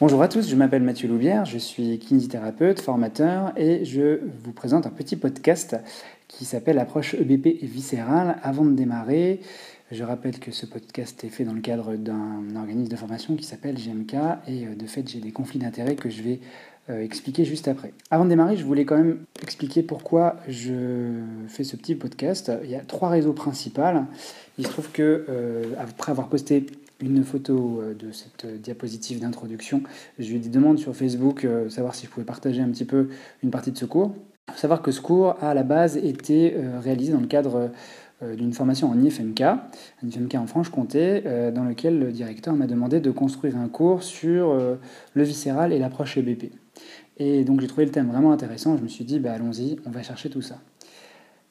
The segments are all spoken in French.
Bonjour à tous, je m'appelle Mathieu Loubière, je suis kinésithérapeute, formateur et je vous présente un petit podcast qui s'appelle Approche EBP et viscérale. Avant de démarrer, je rappelle que ce podcast est fait dans le cadre d'un organisme de formation qui s'appelle GMK et euh, de fait j'ai des conflits d'intérêts que je vais euh, expliquer juste après. Avant de démarrer, je voulais quand même expliquer pourquoi je fais ce petit podcast. Il y a trois réseaux principaux. Il se trouve que euh, après avoir posté une photo euh, de cette euh, diapositive d'introduction. Je lui demande sur Facebook, euh, savoir si je pouvais partager un petit peu une partie de ce cours. Il faut savoir que ce cours, à la base, était réalisé dans le cadre d'une formation en IFMK, un IFMK en Franche-Comté, dans lequel le directeur m'a demandé de construire un cours sur le viscéral et l'approche EBP. Et donc j'ai trouvé le thème vraiment intéressant, je me suis dit, bah, allons-y, on va chercher tout ça.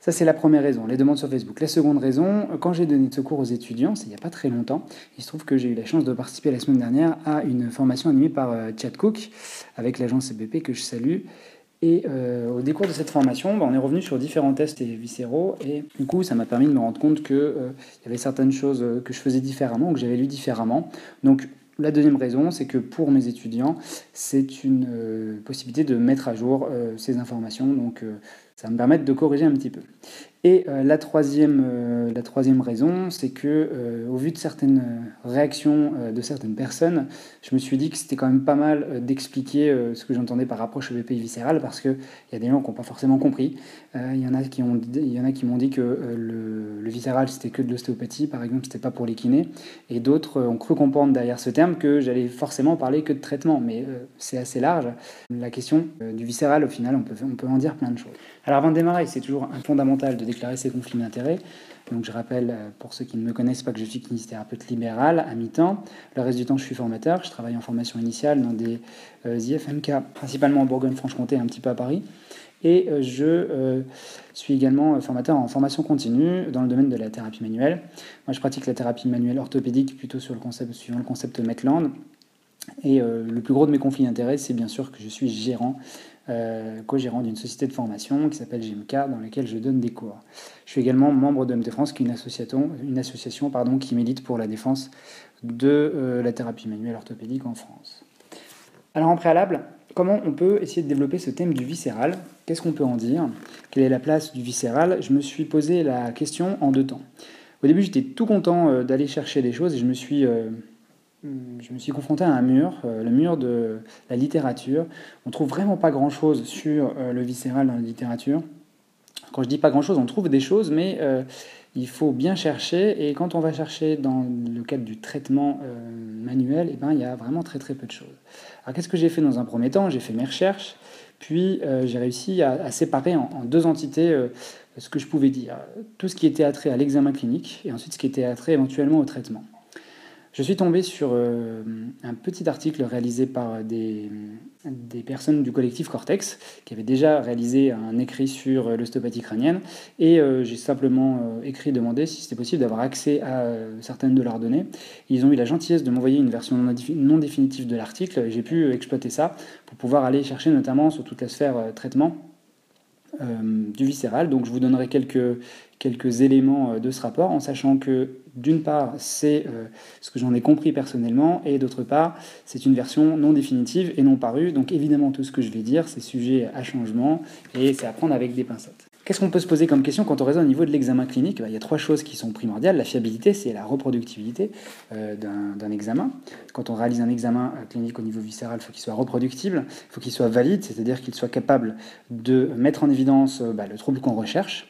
Ça, c'est la première raison, les demandes sur Facebook. La seconde raison, quand j'ai donné ce cours aux étudiants, c'est il n'y a pas très longtemps, il se trouve que j'ai eu la chance de participer la semaine dernière à une formation animée par euh, Chad Cook avec l'agence CBP que je salue. Et euh, au décours de cette formation, bah, on est revenu sur différents tests et viscéraux. Et du coup, ça m'a permis de me rendre compte qu'il euh, y avait certaines choses que je faisais différemment, que j'avais lu différemment. Donc, la deuxième raison, c'est que pour mes étudiants, c'est une possibilité de mettre à jour ces informations. Donc, ça va me permettre de corriger un petit peu. Et euh, la, troisième, euh, la troisième raison, c'est que euh, au vu de certaines réactions de certaines personnes, je me suis dit que c'était quand même pas mal d'expliquer ce que j'entendais par approche EVP viscérale parce qu'il y a des gens qui n'ont pas forcément compris. Il y en a qui ont, il y en a qui m'ont dit que le, le, viscéral c'était que de l'ostéopathie, par exemple, c'était pas pour les kinés, et d'autres ont cru comprendre derrière ce terme que j'allais forcément parler que de traitement, mais c'est assez large. La question du viscéral, au final, on peut, on peut en dire plein de choses. Alors avant de démarrer, c'est toujours un fondamental de déclarer ses conflits d'intérêts. Donc je rappelle, euh, pour ceux qui ne me connaissent pas, que je suis kinésithérapeute libéral à mi-temps. Le reste du temps, je suis formateur. Je travaille en formation initiale dans des euh, IFMK, principalement en Bourgogne-Franche-Comté un petit peu à Paris. Et euh, je suis également formateur en formation continue dans le domaine de la thérapie manuelle. Moi, je pratique la thérapie manuelle orthopédique plutôt sur le concept, suivant le concept Metland. Et le plus gros de mes conflits d'intérêts, c'est bien sûr que je suis gérant euh, co-gérant d'une société de formation qui s'appelle GMK, dans laquelle je donne des cours. Je suis également membre de MT France, qui est une association, une association pardon, qui milite pour la défense de euh, la thérapie manuelle orthopédique en France. Alors en préalable, comment on peut essayer de développer ce thème du viscéral? Qu'est-ce qu'on peut en dire? Quelle est la place du viscéral? Je me suis posé la question en deux temps. Au début, j'étais tout content euh, d'aller chercher des choses et je me suis je me suis confronté à un mur, euh, le mur de la littérature. On trouve vraiment pas grand-chose sur euh, le viscéral dans la littérature. Quand je dis pas grand-chose, on trouve des choses, mais euh, il faut bien chercher. Et quand on va chercher dans le cadre du traitement manuel, eh ben, il y a vraiment très très peu de choses. Alors qu'est-ce que j'ai fait dans un premier temps? J'ai fait mes recherches, puis j'ai réussi à, séparer en, en, deux entités ce que je pouvais dire. Tout ce qui était attrait à l'examen clinique et ensuite ce qui était attrait éventuellement au traitement. Je suis tombé sur euh, un petit article réalisé par des, personnes du collectif Cortex qui avaient déjà réalisé un écrit sur euh, l'ostéopathie crânienne. Et euh, j'ai simplement écrit demander si c'était possible d'avoir accès à certaines de leurs données. Ils ont eu la gentillesse de m'envoyer une version non définitive de l'article. J'ai pu exploiter ça pour pouvoir aller chercher notamment sur toute la sphère traitement du viscéral. Donc je vous donnerai quelques, quelques éléments de ce rapport en sachant que d'une part, c'est euh, ce que j'en ai compris personnellement, et d'autre part, c'est une version non définitive et non parue. Donc évidemment, tout ce que je vais dire, c'est sujet à changement et c'est à prendre avec des pincettes. Qu'est-ce qu'on peut se poser comme question quand on raisonne au niveau de l'examen clinique? Bah, Il y a trois choses qui sont primordiales. La fiabilité, c'est la reproductibilité euh, d'un examen. Quand on réalise un examen euh, clinique au niveau viscéral, il faut qu'il soit reproductible, il faut qu'il soit valide, c'est-à-dire qu'il soit capable de mettre en évidence bah, le trouble qu'on recherche.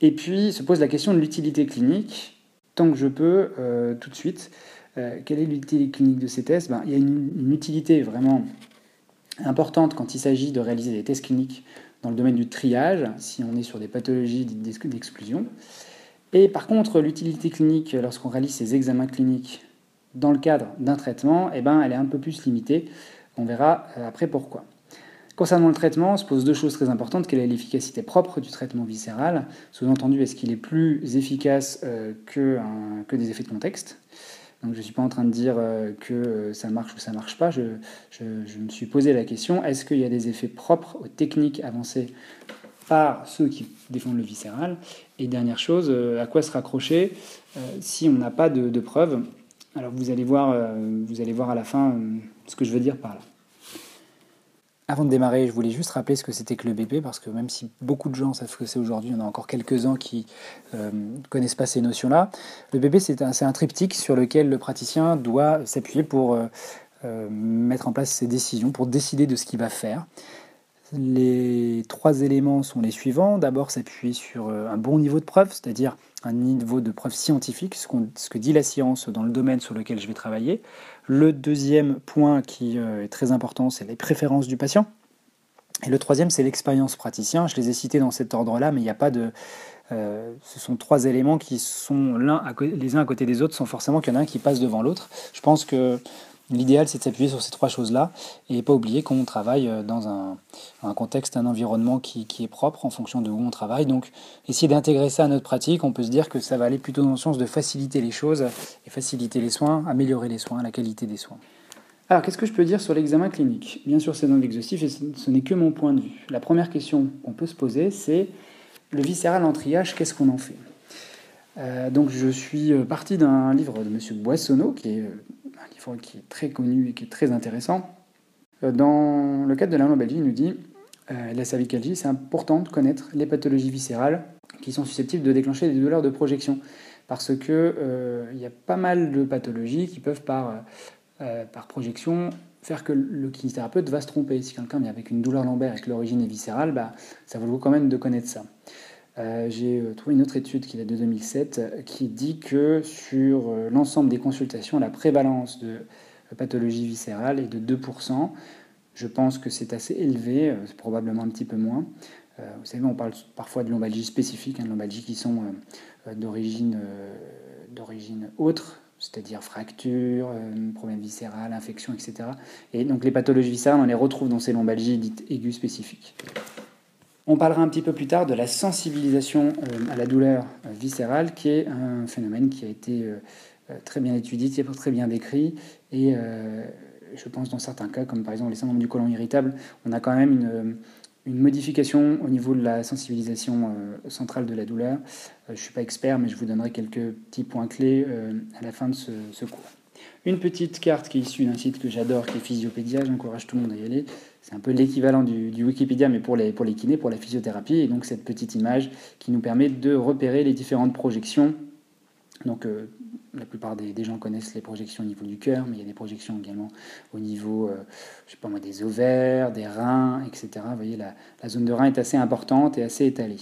Et puis se pose la question de l'utilité clinique tant que je peux, euh, tout de suite. Euh, quelle est l'utilité clinique de ces tests? Ben, Il y a une, utilité vraiment importante quand il s'agit de réaliser des tests cliniques dans le domaine du triage, si on est sur des pathologies d'exclusion. Et par contre, l'utilité clinique, lorsqu'on réalise ces examens cliniques dans le cadre d'un traitement, eh ben, elle est un peu plus limitée. On verra euh, après pourquoi. Concernant le traitement, on se pose deux choses très importantes. Quelle est l'efficacité propre du traitement viscéral? Sous-entendu, est-ce qu'il est plus efficace euh, que, que, des effets de contexte? Donc je ne suis pas en train de dire euh, que euh, ça marche ou ça ne marche pas. Je, me suis posé la question, est-ce qu'il y a des effets propres aux techniques avancées par ceux qui défendent le viscéral? Et dernière chose, à quoi se raccrocher si on n'a pas de, de preuves? Alors vous allez voir, vous allez voir à la fin ce que je veux dire par là. Avant de démarrer, je voulais juste rappeler ce que c'était que le BP, parce que même si beaucoup de gens savent ce que c'est aujourd'hui, il y en a encore quelques-uns qui ne euh, connaissent pas ces notions-là. Le BP, c'est un, triptyque sur lequel le praticien doit s'appuyer pour euh, euh, mettre en place ses décisions, pour décider de ce qu'il va faire. Les trois éléments sont les suivants. D'abord, s'appuyer sur un bon niveau de preuve, c'est-à-dire un niveau de preuve scientifique, ce, ce, que dit la science dans le domaine sur lequel je vais travailler. Le deuxième point qui euh, est très important, c'est les préférences du patient. Et le troisième, c'est l'expérience praticien. Je les ai cités dans cet ordre-là, mais il n'y a pas de. Euh, ce sont trois éléments qui sont l'un les uns à côté des autres, sans forcément qu'il y en a un qui passe devant l'autre. Je pense que L'idéal, c'est de s'appuyer sur ces trois choses-là et pas oublier qu'on travaille euh, dans un, contexte, un environnement qui, est propre en fonction de où on travaille. Donc, essayer d'intégrer ça à notre pratique, on peut se dire que ça va aller plutôt dans le sens de faciliter les choses et faciliter les soins, améliorer les soins, la qualité des soins. Alors, qu'est-ce que je peux dire sur l'examen clinique? Bien sûr, c'est dans l'exhaustif et ce n'est que mon point de vue. La première question qu'on peut se poser, c'est le viscéral en triage, qu'est-ce qu'on en fait? Euh, donc je suis euh, parti d'un livre de M. Boissonneau, qui est qui est très connu et qui est très intéressant. Euh, dans le cadre de la lombalgie, il nous dit euh, la cervicalgie, c'est important de connaître les pathologies viscérales qui sont susceptibles de déclencher des douleurs de projection. Parce que euh, y a pas mal de pathologies qui peuvent par, par projection faire que le kinésithérapeute va se tromper. Si quelqu'un vient avec une douleur lombaire et que l'origine est viscérale, bah, ça vaut le coup quand même de connaître ça. Euh, j'ai euh, trouvé une autre étude qui date de 2007 euh, qui dit que sur l'ensemble des consultations, la prévalence de pathologie viscérale est de 2%. Je pense que c'est assez élevé, c'est probablement un petit peu moins. vous savez, on parle parfois de lombalgies spécifiques, hein, de lombalgies qui sont d'origine autre, c'est-à-dire fracture, problème viscéral, infection, etc. Et donc les pathologies viscérales, on les retrouve dans ces lombalgies dites aiguës spécifiques. On parlera un petit peu plus tard de la sensibilisation euh, à la douleur euh, viscérale, qui est un phénomène qui a été euh, très bien étudié, qui est très bien décrit, et je pense dans certains cas, comme par exemple les syndromes du côlon irritable, on a quand même une, modification au niveau de la sensibilisation centrale de la douleur. je ne suis pas expert, mais je vous donnerai quelques petits points clés à la fin de ce, ce cours. Une petite carte qui est issue d'un site que j'adore, qui est Physiopédia, j'encourage tout le monde à y aller. C'est un peu l'équivalent du, Wikipédia, mais pour les, pour les kinés, pour la physiothérapie. Et donc cette petite image qui nous permet de repérer les différentes projections. Donc euh, la plupart des, gens connaissent les projections au niveau du cœur, mais il y a des projections également au niveau, euh, je sais pas moi, des ovaires, des reins, etc. Vous voyez, la, la zone de rein est assez importante et assez étalée.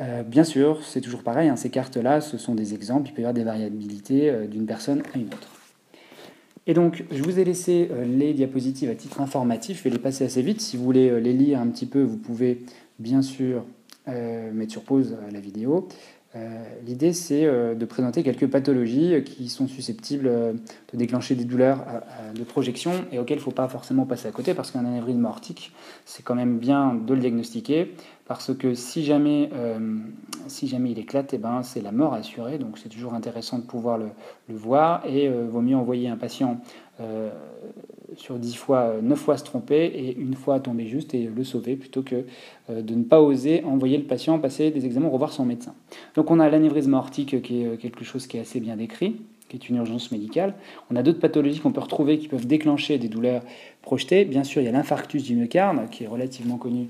Euh, bien sûr, c'est toujours pareil, hein, ces cartes-là, ce sont des exemples, il peut y avoir des variabilités d'une personne à une autre. Et donc, je vous ai laissé euh, les diapositives à titre informatif. Je vais les passer assez vite. Si vous voulez euh, les lire un petit peu, vous pouvez bien sûr euh, mettre sur pause la vidéo. L'idée, c'est de présenter quelques pathologies qui sont susceptibles de déclencher des douleurs de projection et auxquelles il ne faut pas forcément passer à côté parce qu'un anévrisme aortique, c'est quand même bien de le diagnostiquer parce que si jamais, si jamais il éclate, eh ben, c'est la mort assurée. Donc c'est toujours intéressant de pouvoir le, voir et vaut mieux envoyer un patient euh, sur 10 fois, 9 fois se tromper et une fois tomber juste et le sauver plutôt que euh, de ne pas oser envoyer le patient passer des examens, revoir son médecin. Donc on a l'anévrisme aortique qui est euh, quelque chose qui est assez bien décrit, qui est une urgence médicale. On a d'autres pathologies qu'on peut retrouver qui peuvent déclencher des douleurs projetées. Bien sûr, il y a l'infarctus du myocarde qui est relativement connu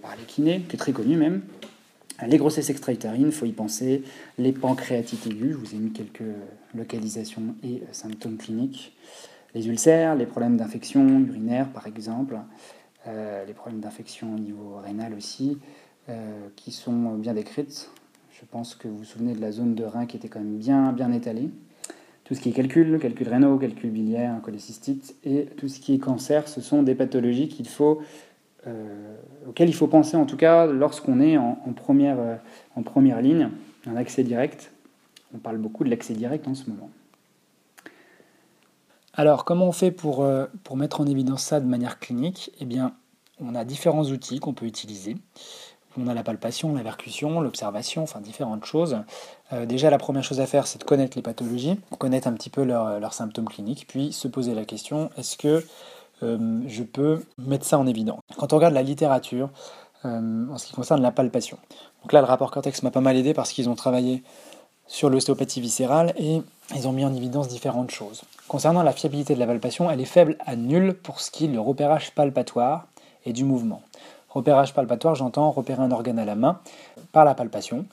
par les kinés, qui est très connu même. Les grossesses extra-utérines, il faut y penser. Les pancréatites aiguës, je vous ai mis quelques localisations et symptômes cliniques. Les ulcères, les problèmes d'infection urinaire par exemple, euh, les problèmes d'infection au niveau rénal aussi, euh, qui sont bien décrites. Je pense que vous vous souvenez de la zone de rein qui était quand même bien, étalée. Tout ce qui est calcul, calcul rénaux, calcul biliaire, cholécystite et tout ce qui est cancer, ce sont des pathologies euh, auquel il faut penser en tout cas lorsqu'on est en première ligne, un accès direct. On parle beaucoup de l'accès direct en ce moment. Alors, comment on fait pour, euh, pour mettre en évidence ça de manière clinique? Eh bien, on a différents outils qu'on peut utiliser. On a la palpation, la percussion, l'observation, enfin différentes choses. déjà, la première chose à faire, c'est de connaître les pathologies, connaître un petit peu leurs symptômes cliniques, puis se poser la question est-ce que euh, je peux mettre ça en évidence? Quand on regarde la littérature, euh, en ce qui concerne la palpation. Donc là, le rapport Cortex m'a pas mal aidé parce qu'ils ont travaillé sur l'ostéopathie viscérale et ils ont mis en évidence différentes choses. Concernant la fiabilité de la palpation, elle est faible à nulle pour ce qui est le repérage palpatoire et du mouvement. Repérage palpatoire, j'entends repérer un organe à la main par la palpation.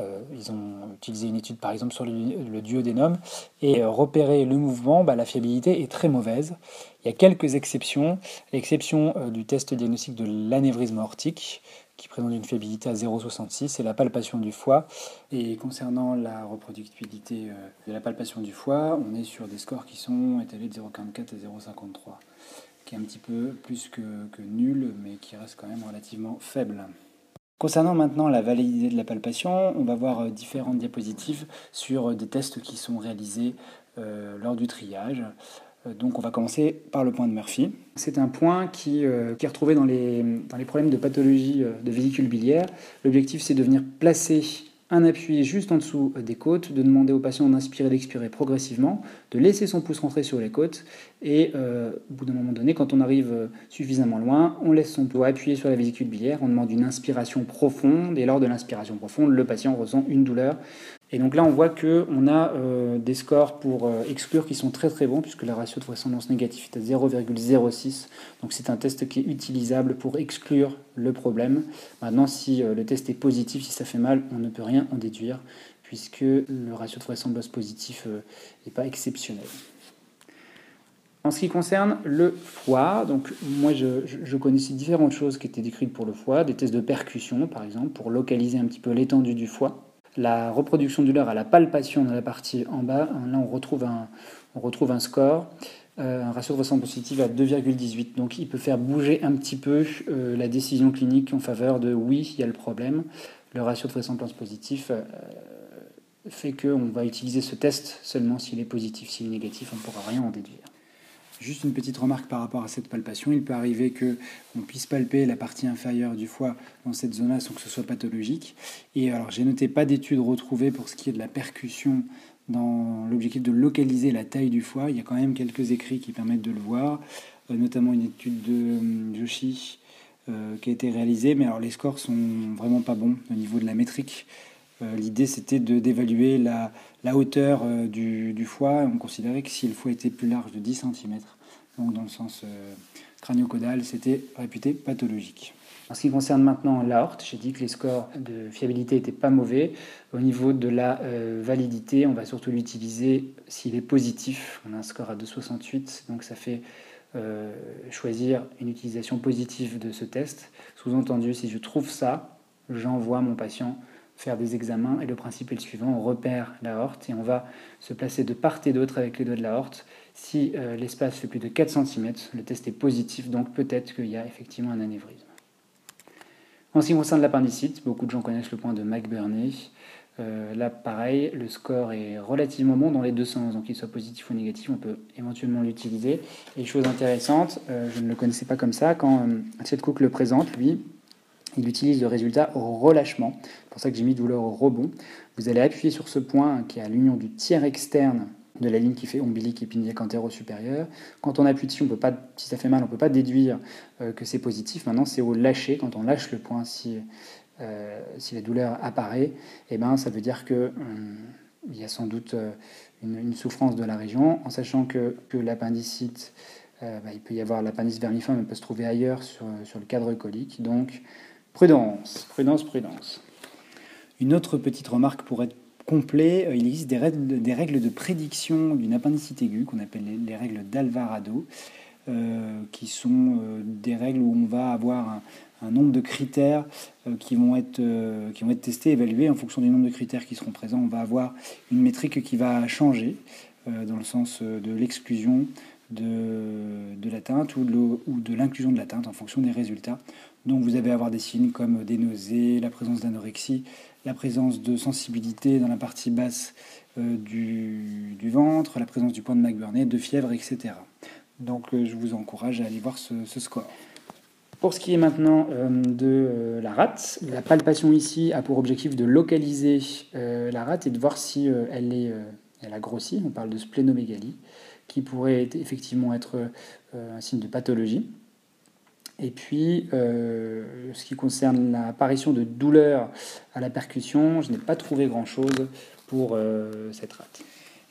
Euh, ils ont utilisé une étude par exemple sur le, le duodénum et euh, repérer le mouvement, bah, la fiabilité est très mauvaise. Il y a quelques exceptions. L'exception euh, du test diagnostique de l'anévrisme aortique qui présente une fiabilité à 0,66 et la palpation du foie. Et concernant la reproductibilité de la palpation du foie, on est sur des scores qui sont étalés de 0,44 à 0,53 qui est un petit peu plus que, que nul, mais qui reste quand même relativement faible. Concernant maintenant la validité de la palpation, on va voir euh, différentes diapositives sur euh, des tests qui sont réalisés euh, lors du triage. Donc on va commencer par le point de Murphy. C'est un point qui, qui est retrouvé dans les, dans les problèmes de pathologie de vésicule biliaire. L'objectif c'est de venir placer un appui juste en dessous des côtes, de demander au patient d'inspirer, d'expirer progressivement, de laisser son pouce rentrer sur les côtes, et euh, au bout d'un moment donné, quand on arrive euh, suffisamment loin, on laisse son doigt appuyer sur la vésicule biliaire, on demande une inspiration profonde, et lors de l'inspiration profonde, le patient ressent une douleur et donc là, on voit qu'on a euh, des scores pour euh, exclure qui sont très très bons, puisque la ratio de vraisemblance négative est à 0,06. Donc c'est un test qui est utilisable pour exclure le problème. Maintenant, si euh, le test est positif, si ça fait mal, on ne peut rien en déduire, puisque le ratio de vraisemblance positif n'est pas exceptionnel. En ce qui concerne le foie, donc moi je, je, connaissais différentes choses qui étaient décrites pour le foie, des tests de percussion par exemple, pour localiser un petit peu l'étendue du foie la reproduction du leurre à la palpation dans la partie en bas, là on retrouve un, retrouve un score, euh, un ratio de ressemblance positive à 2,18. Donc il peut faire bouger un petit peu euh, la décision clinique en faveur de oui, il y a le problème. Le ratio de vraisemblance positif euh, fait qu'on va utiliser ce test seulement s'il est positif. S'il est négatif, on ne pourra rien en déduire. Juste une petite remarque par rapport à cette palpation. Il peut arriver qu'on puisse palper la partie inférieure du foie dans cette zone-là sans que ce soit pathologique. Et alors, j'ai noté pas d'études retrouvées pour ce qui est de la percussion dans l'objectif de localiser la taille du foie. Il y a quand même quelques écrits qui permettent de le voir, euh, notamment une étude de euh, Joshi euh, qui a été réalisée. Mais alors, les scores sont vraiment pas bons au niveau de la métrique. L'idée, c'était d'évaluer la, la hauteur euh, du, foie, on considérait que si le foie était plus large de 10 cm, donc dans le sens euh, crânio-caudal, c'était réputé pathologique. En ce qui concerne maintenant l'aorte, j'ai dit que les scores de fiabilité n'étaient pas mauvais. Au niveau de la euh, validité, on va surtout l'utiliser s'il est positif. On a un score à 2,68, donc ça fait choisir une utilisation positive de ce test. Sous-entendu, si je trouve ça, j'envoie mon patient faire des examens. Et le principe est le suivant, on repère la horte et on va se placer de part et d'autre avec les doigts de la horte. Si euh, l'espace fait plus de 4 cm, le test est positif, donc peut-être qu'il y a effectivement un anévrisme. En ce qui concerne l'appendicite, beaucoup de gens connaissent le point de McBurney. Euh, là, pareil, le score est relativement bon dans les deux sens, donc qu'il soit positif ou négatif, on peut éventuellement l'utiliser. Et chose intéressante, euh, je ne le connaissais pas comme ça, quand euh, Cook le présente, lui, il utilise le résultat au relâchement. C'est pour ça que j'ai mis douleur au rebond. Vous allez appuyer sur ce point qui est à l'union du tiers externe de la ligne qui fait ombilique épiniaque antéro-supérieur. Quand on appuie dessus, on peut pas, si ça fait mal, on ne peut pas déduire euh, que c'est positif. Maintenant, c'est au lâcher, quand on lâche le point, si, euh, la douleur apparaît, eh ben, ça veut dire qu'il euh, y a sans doute une, souffrance de la région, en sachant que, que l'appendicite, bah, il peut y avoir l'appendice vermiforme, il peut se trouver ailleurs sur, sur le cadre colique. Donc, Prudence, prudence, prudence. Une autre petite remarque pour être complet, euh, il existe des règles, de prédiction d'une appendicite aiguë qu'on appelle les, règles d'Alvarado, euh, qui sont euh, des règles où on va avoir un, nombre de critères qui, vont être, testés, évalués. En fonction du nombre de critères qui seront présents, on va avoir une métrique qui va changer dans le sens de l'exclusion de l'atteinte ou de l'inclusion de l'atteinte en fonction des résultats. Donc vous allez avoir des signes comme des nausées, la présence d'anorexie, la présence de sensibilité dans la partie basse euh, du, ventre, la présence du point de McBurney, de fièvre, etc. Donc euh, je vous encourage à aller voir ce, score. Pour ce qui est maintenant euh, de la rate, la palpation ici a pour objectif de localiser la rate et de voir si elle, est, elle a grossi. On parle de splénomégalie, qui pourrait effectivement être un signe de pathologie. Et puis, euh, ce qui concerne l'apparition de douleurs à la percussion, je n'ai pas trouvé grand-chose pour cette rate.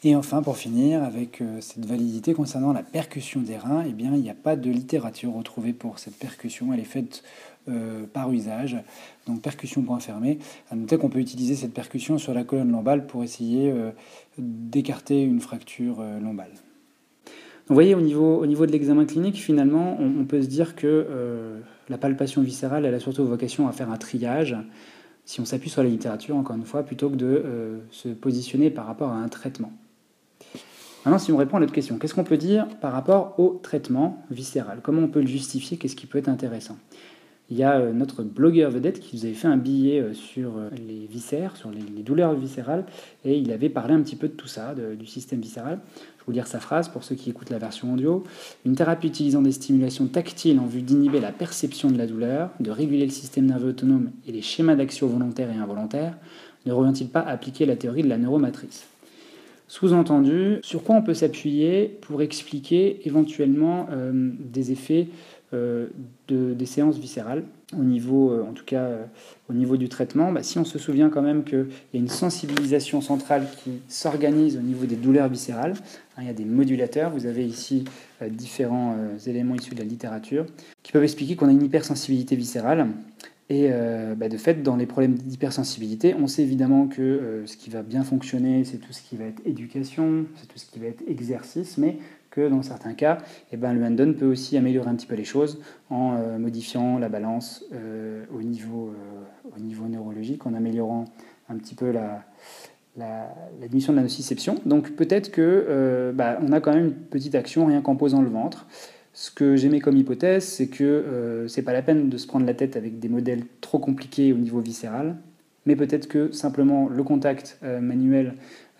Et enfin, pour finir, avec cette validité concernant la percussion des reins, eh bien, il n'y a pas de littérature retrouvée pour cette percussion. Elle est faite par usage, donc percussion point fermé. À noter qu'on peut utiliser cette percussion sur la colonne lombale pour essayer d'écarter une fracture lombale. Vous voyez, au niveau, au niveau de l'examen clinique, finalement, on, peut se dire que la palpation viscérale, elle a surtout vocation à faire un triage, si on s'appuie sur la littérature, encore une fois, plutôt que de euh, se positionner par rapport à un traitement. Maintenant, si on répond à l'autre question, qu'est-ce qu'on peut dire par rapport au traitement viscéral? Comment on peut le justifier? Qu'est-ce qui peut être intéressant? Il y a euh, notre blogueur vedette qui nous avait fait un billet euh, sur les viscères, sur les, douleurs viscérales, et il avait parlé un petit peu de tout ça, du système viscéral vous lire sa phrase pour ceux qui écoutent la version audio. Une thérapie utilisant des stimulations tactiles en vue d'inhiber la perception de la douleur, de réguler le système nerveux autonome et les schémas d'action volontaires et involontaires ne revient-il pas à appliquer la théorie de la neuromatrice? Sous-entendu, sur quoi on peut s'appuyer pour expliquer éventuellement euh, des effets euh, de, des séances viscérales au niveau, euh, en tout cas euh, au niveau du traitement, bah, si on se souvient quand même qu'il y a une sensibilisation centrale qui s'organise au niveau des douleurs viscérales, hein, il y a des modulateurs, vous avez ici différents éléments issus de la littérature qui peuvent expliquer qu'on a une hypersensibilité viscérale. Et bah, de fait, dans les problèmes d'hypersensibilité, on sait évidemment que ce qui va bien fonctionner, c'est tout ce qui va être éducation, c'est tout ce qui va être exercice, mais dans certains cas, eh ben, le peut aussi améliorer un petit peu les choses en euh, modifiant la balance euh, au, niveau, euh, au niveau neurologique, en améliorant un petit peu la, la, de la nociception. Donc peut-être que bah, on a quand même une petite action rien qu'en posant le ventre. Ce que j'aimais comme hypothèse, c'est que c'est pas la peine de se prendre la tête avec des modèles trop compliqués au niveau viscéral, mais peut-être que simplement le contact manuel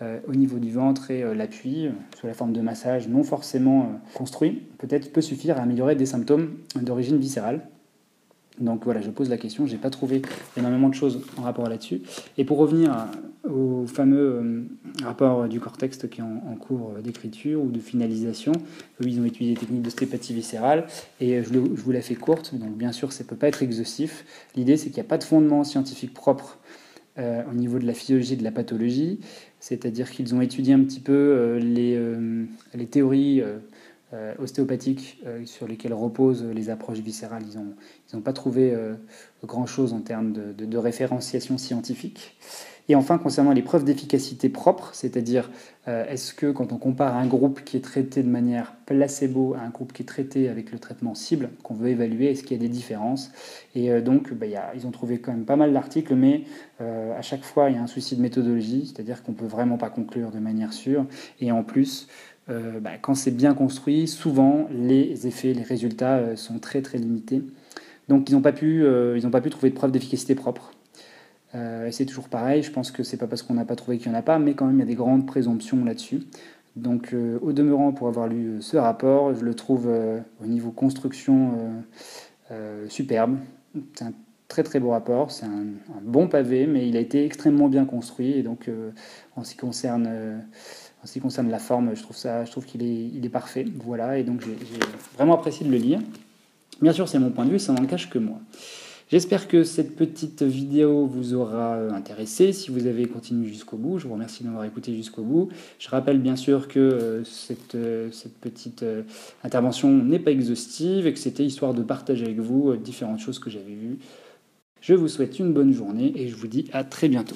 euh, au niveau du ventre et euh, l'appui, euh, sous la forme de massage non forcément construit, peut-être peut suffire à améliorer des symptômes d'origine viscérale. Donc voilà, je pose la question, je n'ai pas trouvé énormément de choses en rapport là-dessus. Et pour revenir au fameux rapport du cortex qui est en, cours d'écriture ou de finalisation, ils ont étudié des techniques d'ostéopathie viscérale, et je, vous la fais courte, donc bien sûr, ça ne peut pas être exhaustif. L'idée, c'est qu'il n'y a pas de fondement scientifique propre au niveau de la physiologie de la pathologie c'est-à-dire qu'ils ont étudié un petit peu euh, euh, les, théories euh, ostéopathiques sur lesquelles reposent les approches viscérales. Ils n'ont pas trouvé grand-chose en termes de, de, référenciation scientifique. Et enfin, concernant les preuves d'efficacité propre, c'est-à-dire est-ce que quand on compare un groupe qui est traité de manière placebo à un groupe qui est traité avec le traitement cible, qu'on veut évaluer, est-ce qu'il y a des différences? Et donc, bah, ils ont trouvé quand même pas mal d'articles, mais à chaque fois, il y a un souci de méthodologie, c'est-à-dire qu'on ne peut vraiment pas conclure de manière sûre. Et en plus, euh, bah, quand c'est bien construit, souvent les effets, les résultats euh, sont très très limités. Donc ils n'ont pas, pu, euh, pas pu trouver de preuve d'efficacité propre. c'est toujours pareil, je pense que c'est pas parce qu'on n'a pas trouvé qu'il n'y en a pas, mais quand même il y a des grandes présomptions là-dessus. Donc au demeurant, pour avoir lu ce rapport, je le trouve au niveau construction superbe. C'est un très très beau rapport, c'est un, bon pavé, mais il a été extrêmement bien construit, et donc en, ce qui concerne, ce qui concerne la forme, je trouve, ça, je trouve qu'il est, il est parfait. Voilà, et donc j'ai vraiment apprécié de le lire. Bien sûr, c'est mon point de vue, ça n'en cache que moi. J'espère que cette petite vidéo vous aura euh, intéressé. Si vous avez continué jusqu'au bout, je vous remercie de m'avoir écouté jusqu'au bout. Je rappelle bien sûr que cette, cette, petite intervention n'est pas exhaustive et que c'était histoire de partager avec vous différentes choses que j'avais vues. Je vous souhaite une bonne journée et je vous dis à très bientôt.